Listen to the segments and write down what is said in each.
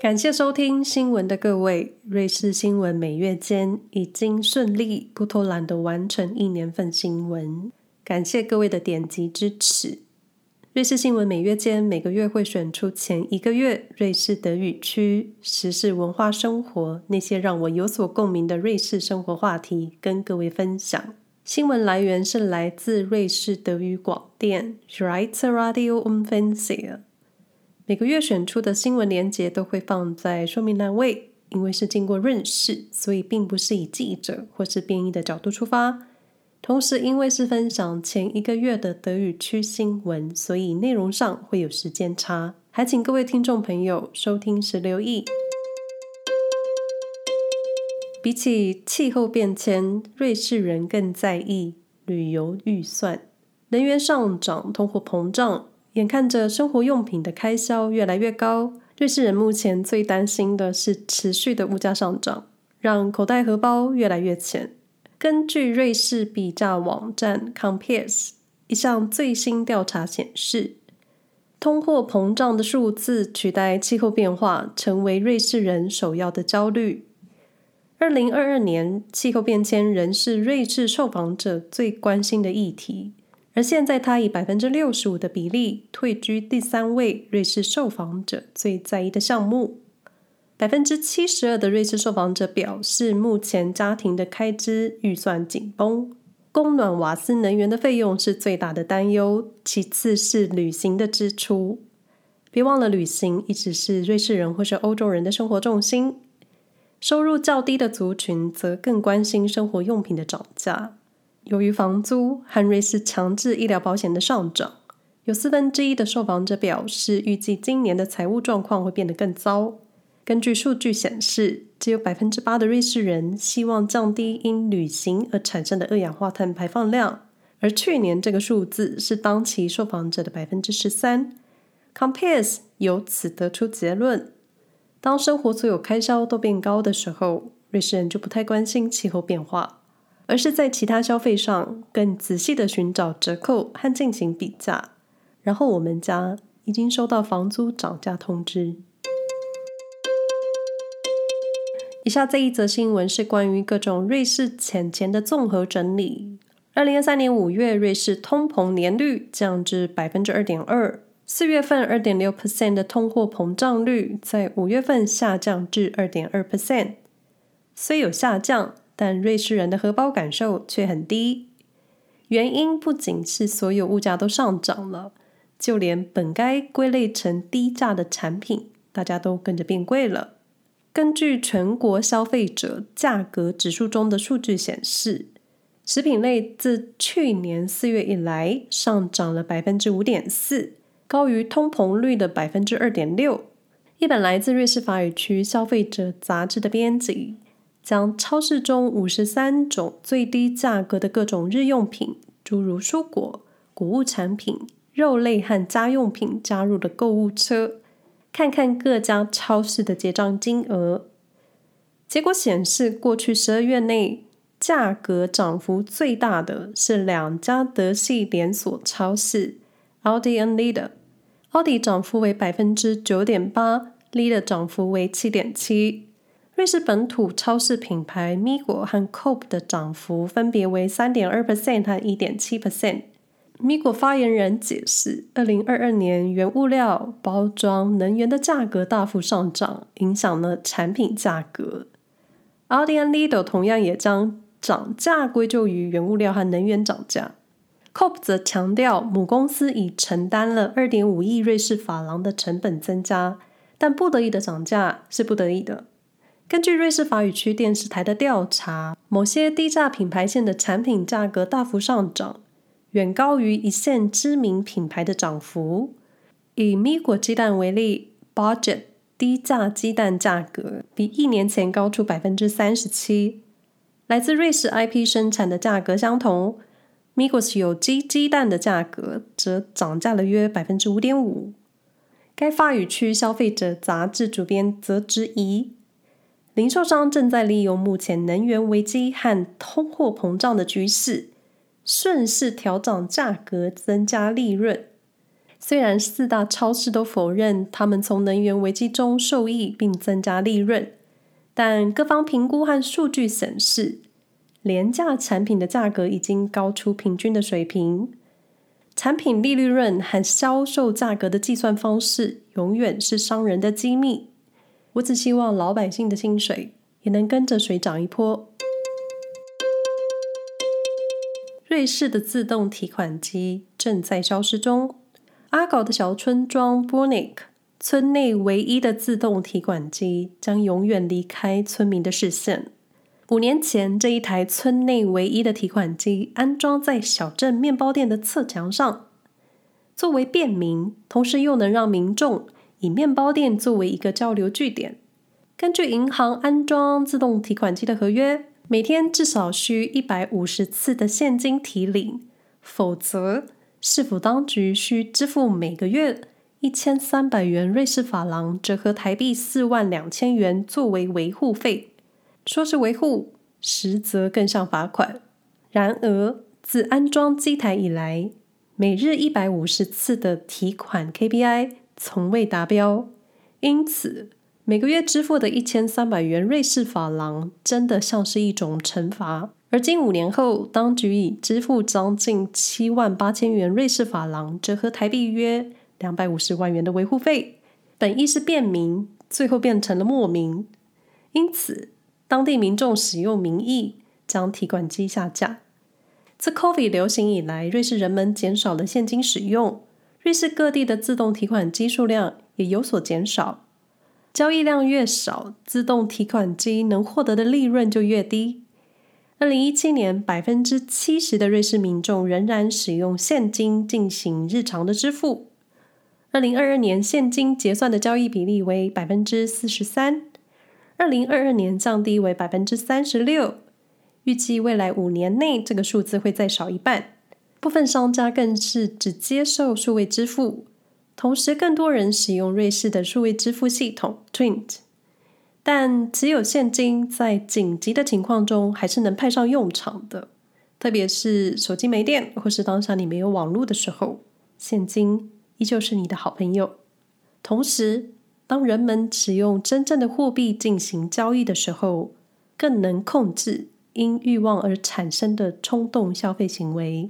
感谢收听新闻的各位，瑞士新闻每月间已经顺利不偷懒的完成一年份新闻，感谢各位的点击支持。瑞士新闻每月间每个月会选出前一个月瑞士德语区时事文化生活那些让我有所共鸣的瑞士生活话题，跟各位分享。新闻来源是来自瑞士德语广电 Schweizer Radio u n Fernsehen。每个月选出的新闻连结都会放在说明栏位，因为是经过润饰，所以并不是以记者或是编译的角度出发。同时，因为是分享前一个月的德语区新闻，所以内容上会有时间差，还请各位听众朋友收听时留意。比起气候变迁，瑞士人更在意旅游预算。能源上涨，通货膨胀。眼看着生活用品的开销越来越高，瑞士人目前最担心的是持续的物价上涨，让口袋荷包越来越浅。根据瑞士比价网站 Compares 一项最新调查显示，通货膨胀的数字取代气候变化，成为瑞士人首要的焦虑。二零二二年，气候变迁仍是瑞士受访者最关心的议题。而现在，他以百分之六十五的比例退居第三位瑞士受访者最在意的项目。百分之七十二的瑞士受访者表示，目前家庭的开支预算紧绷，供暖、瓦斯、能源的费用是最大的担忧，其次是旅行的支出。别忘了，旅行一直是瑞士人或是欧洲人的生活重心。收入较低的族群则更关心生活用品的涨价。由于房租和瑞士强制医疗保险的上涨，有四分之一的受访者表示，预计今年的财务状况会变得更糟。根据数据显示，只有百分之八的瑞士人希望降低因旅行而产生的二氧化碳排放量，而去年这个数字是当期受访者的百分之十三。Compares 由此得出结论：当生活所有开销都变高的时候，瑞士人就不太关心气候变化。而是在其他消费上更仔细的寻找折扣和进行比价。然后我们家已经收到房租涨价通知。以下这一则新闻是关于各种瑞士钱钱的综合整理。二零二三年五月，瑞士通膨年率降至百分之二点二，四月份二点六 percent 的通货膨胀率在五月份下降至二点二 percent，虽有下降。但瑞士人的荷包感受却很低，原因不仅是所有物价都上涨了，就连本该归类成低价的产品，大家都跟着变贵了。根据全国消费者价格指数中的数据显示，食品类自去年四月以来上涨了百分之五点四，高于通膨率的百分之二点六。一本来自瑞士法语区消费者杂志的编辑。将超市中五十三种最低价格的各种日用品，诸如蔬果、谷物产品、肉类和家用品，加入了购物车，看看各家超市的结账金额。结果显示，过去十二月内价格涨幅最大的是两家德系连锁超市，Aldi 和 Lidl。Aldi 涨幅为百分之九点八，Lidl 涨幅为七点七。瑞士本土超市品牌 Migo 和 Coop 的涨幅分别为三点二 percent 和一点七 percent。Migo 发言人解释，二零二二年原物料、包装、能源的价格大幅上涨，影响了产品价格。Aldi 和 Lidl 同样也将涨价归咎于原物料和能源涨价。Coop 则强调，母公司已承担了二点五亿瑞士法郎的成本增加，但不得已的涨价是不得已的。根据瑞士法语区电视台的调查，某些低价品牌线的产品价格大幅上涨，远高于一线知名品牌的涨幅。以米果鸡蛋为例，Budget 低价鸡蛋价格比一年前高出百分之三十七。来自瑞士 IP 生产的价格相同，Migos 有机鸡蛋的价格则涨价了约百分之五点五。该法语区消费者杂志主编则质疑。零售商正在利用目前能源危机和通货膨胀的局势，顺势调涨价格，增加利润。虽然四大超市都否认他们从能源危机中受益并增加利润，但各方评估和数据显示，廉价产品的价格已经高出平均的水平。产品利润和销售价格的计算方式永远是商人的机密。我只希望老百姓的薪水也能跟着水涨一波。瑞士的自动提款机正在消失中。阿搞的小村庄 b o r n i k 村内唯一的自动提款机将永远离开村民的视线。五年前，这一台村内唯一的提款机安装在小镇面包店的侧墙上，作为便民，同时又能让民众以面包店作为一个交流据点。根据银行安装自动提款机的合约，每天至少需一百五十次的现金提领，否则，市府当局需支付每个月一千三百元瑞士法郎，折合台币四万两千元作为维护费。说是维护，实则更像罚款。然而，自安装机台以来，每日一百五十次的提款 KPI 从未达标，因此每个月支付的一千三百元瑞士法郎真的像是一种惩罚。而今五年后，当局已支付将近七万八千元瑞士法郎，折合台币约两百五十万元的维护费。本意是便民，最后变成了莫名。因此，当地民众使用民意将提款机下架。自 COVID 流行以来，瑞士人们减少了现金使用，瑞士各地的自动提款机数量也有所减少。交易量越少，自动提款机能获得的利润就越低。二零一七年，百分之七十的瑞士民众仍然使用现金进行日常的支付。二零二二年，现金结算的交易比例为百分之四十三，二零二二年降低为百分之三十六，预计未来五年内这个数字会再少一半。部分商家更是只接受数位支付，同时更多人使用瑞士的数位支付系统 TWINT。但只有现金在紧急的情况中还是能派上用场的，特别是手机没电或是当下你没有网络的时候，现金依旧是你的好朋友。同时，当人们使用真正的货币进行交易的时候，更能控制因欲望而产生的冲动消费行为。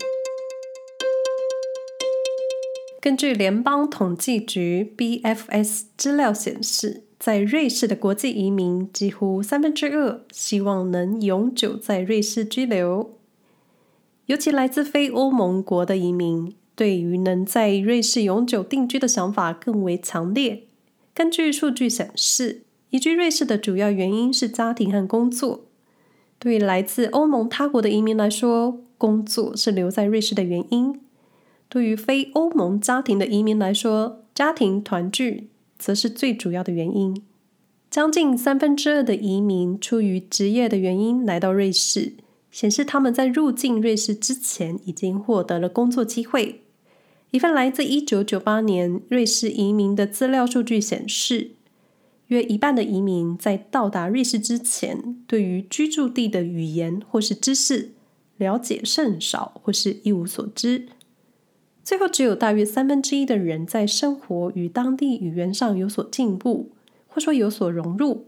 根据联邦统计局 BFS 资料显示，在瑞士的国际移民几乎三分之二希望能永久在瑞士居留，尤其来自非欧盟国的移民，对于能在瑞士永久定居的想法更为强烈。根据数据显示，移居瑞士的主要原因是家庭和工作。对于来自欧盟他国的移民来说，工作是留在瑞士的原因；对于非欧盟家庭的移民来说，家庭团聚。则是最主要的原因。将近三分之二的移民出于职业的原因来到瑞士，显示他们在入境瑞士之前已经获得了工作机会。一份来自一九九八年瑞士移民的资料数据显示，约一半的移民在到达瑞士之前，对于居住地的语言或是知识了解甚少，或是一无所知。最后，只有大约三分之一的人在生活与当地语言上有所进步，或说有所融入。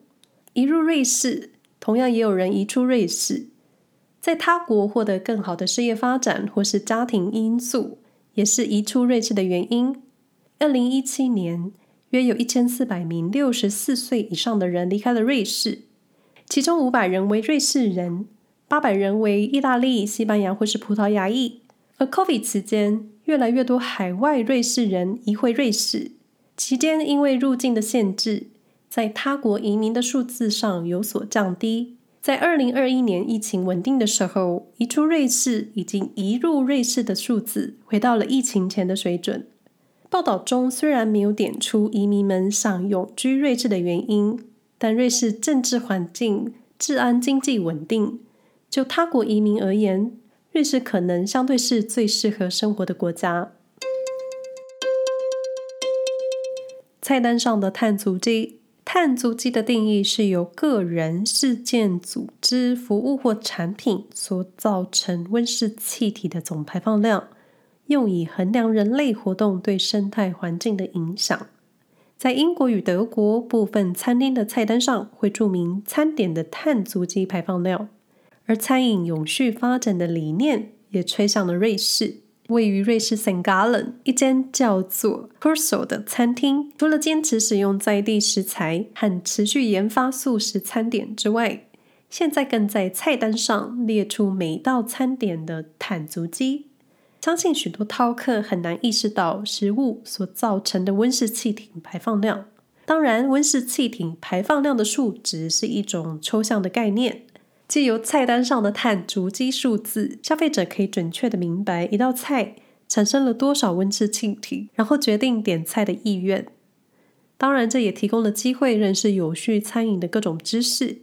移入瑞士，同样也有人移出瑞士，在他国获得更好的事业发展，或是家庭因素，也是移出瑞士的原因。二零一七年，约有一千四百名六十四岁以上的人离开了瑞士，其中五百人为瑞士人，八百人为意大利、西班牙或是葡萄牙裔。而 COVID 期间，越来越多海外瑞士人移回瑞士，期间因为入境的限制，在他国移民的数字上有所降低。在二零二一年疫情稳定的时候，移出瑞士已经移入瑞士的数字回到了疫情前的水准。报道中虽然没有点出移民们想永居瑞士的原因，但瑞士政治环境、治安、经济稳定，就他国移民而言。瑞士可能相对是最适合生活的国家。菜单上的碳足迹，碳足迹的定义是由个人、事件、组织、服务或产品所造成温室气体的总排放量，用以衡量人类活动对生态环境的影响。在英国与德国，部分餐厅的菜单上会注明餐点的碳足迹排放量，而餐饮永续发展的理念也吹向了瑞士。位于瑞士圣加仑一间叫做 c u r s o 的餐厅，除了坚持使用在地食材和持续研发素食餐点之外，现在更在菜单上列出每道餐点的碳足迹。相信许多饕客很难意识到食物所造成的温室气体排放量。当然，温室气体排放量的数值是一种抽象的概念。借由菜单上的碳足迹数字，消费者可以准确地明白一道菜产生了多少温室气体，然后决定点菜的意愿。当然，这也提供了机会认识有序餐饮的各种知识。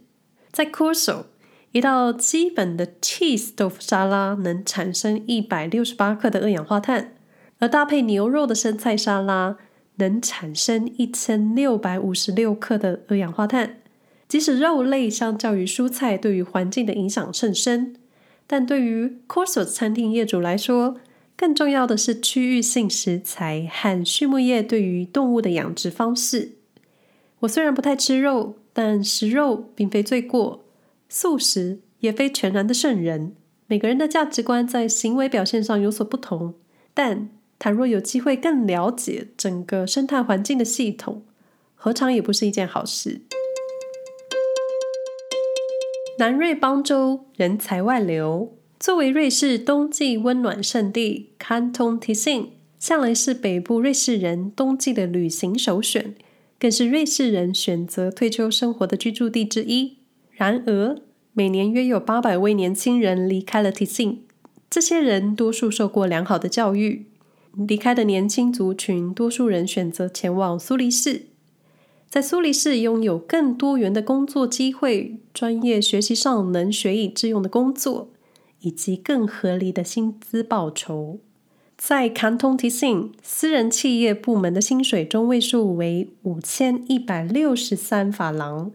在 Corso，一道基本的 cheese 豆腐沙拉能产生一百六十八克的二氧化碳，而搭配牛肉的生菜沙拉能产生一千六百五十六克的二氧化碳。即使肉类相较于蔬菜对于环境的影响甚深，但对于 Corso 餐厅业主来说，更重要的是区域性食材和畜牧业对于动物的养殖方式。我虽然不太吃肉，但食肉并非罪过，素食也非全然的圣人。每个人的价值观在行为表现上有所不同，但倘若有机会更了解整个生态环境的系统，何尝也不是一件好事？南瑞邦州人才外流。作为瑞士冬季温暖胜地，Canton Tessin 向来是北部瑞士人冬季的旅行首选，更是瑞士人选择退休生活的居住地之一。然而，每年约有八百位年轻人离开了 Tessin，这些人多数受过良好的教育。离开的年轻族群，多数人选择前往苏黎世。在苏黎世拥有更多元的工作机会，专业学习上能学以致用的工作，以及更合理的薪资报酬。在 Canton Tessin，私人企业部门的薪水中位数为五千一百六十三法郎，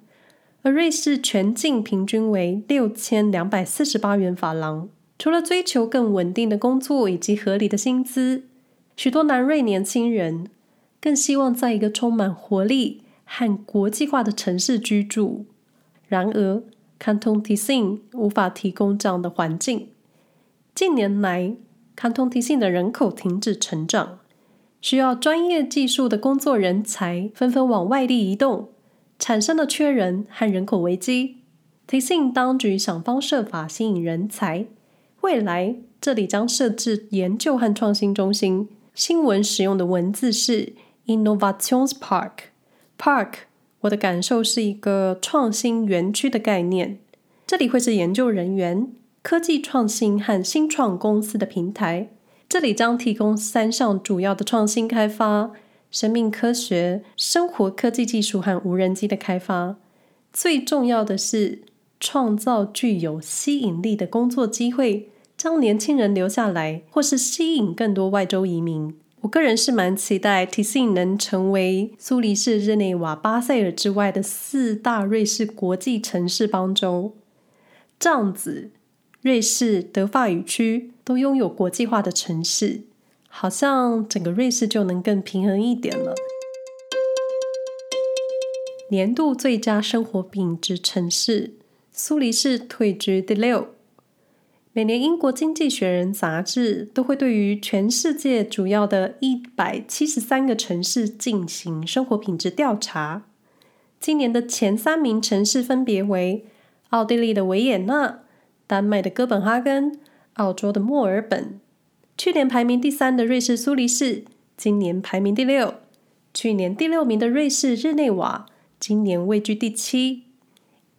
而瑞士全境平均为六千两百四十八元法郎。除了追求更稳定的工作以及合理的薪资，许多南瑞年轻人更希望在一个充满活力和国际化的城市居住，然而，Canton Tessin 无法提供这样的环境。近年来，Canton Tessin 的人口停止成长，需要专业技术的工作人才纷纷往外地移动，产生了缺人和人口危机。Tessin 当局想方设法吸引人才，未来这里将设置研究和创新中心。新闻使用的文字是 Innovations。Park，Park，我的感受是一个创新园区的概念。这里会是研究人员、科技创新和新创公司的平台。这里将提供三项主要的创新开发：生命科学、生活科技技术和无人机的开发。最重要的是，创造具有吸引力的工作机会，将年轻人留下来，或是吸引更多外州移民。我个人是蛮期待 Tessin 能成为苏黎世、日内瓦、巴塞尔之外的四大瑞士国际城市邦州。这样子，瑞士德法语区都拥有国际化的城市，好像整个瑞士就能更平衡一点了。年度最佳生活品质城市，苏黎世退居第六。每年，英国经济学人杂志都会对于全世界主要的一百七十三个城市进行生活品质调查。今年的前三名城市分别为奥地利的维也纳、丹麦的哥本哈根、澳洲的墨尔本。去年排名第三的瑞士苏黎世，今年排名第六；去年第六名的瑞士日内瓦，今年位居第七。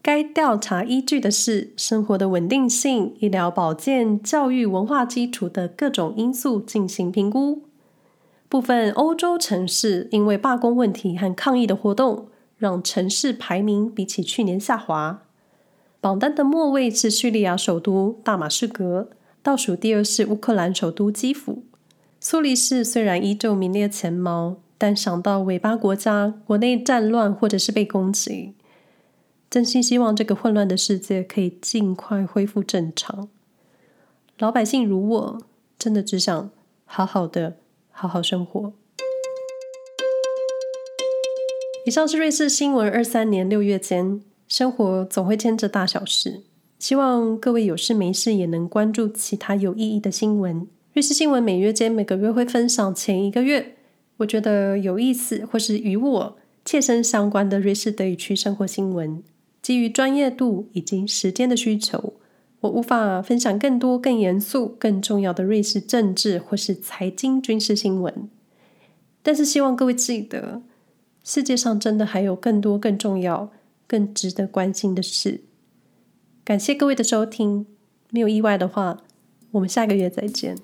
该调查依据的是生活的稳定性、医疗保健、教育、文化基础的各种因素进行评估。部分欧洲城市因为罢工问题和抗议的活动，让城市排名比起去年下滑。榜单的末位是叙利亚首都大马士革，倒数第二是乌克兰首都基辅。苏黎世虽然依旧名列前茅，但想到尾巴国家国内战乱或者是被攻击。真心希望这个混乱的世界可以尽快恢复正常。老百姓如我，真的只想好好的好好生活。以上是瑞士新闻二三年六月间，生活总会牵着大小事，希望各位有事没事也能关注其他有意义的新闻。瑞士新闻每月间每个月会分享前一个月我觉得有意思或是与我切身相关的瑞士德语区生活新闻。基于专业度以及时间的需求，我无法分享更多更严肃、更重要的瑞士政治或是财经军事新闻。但是希望各位记得，世界上真的还有更多更重要、更值得关心的事。感谢各位的收听，没有意外的话，我们下个月再见。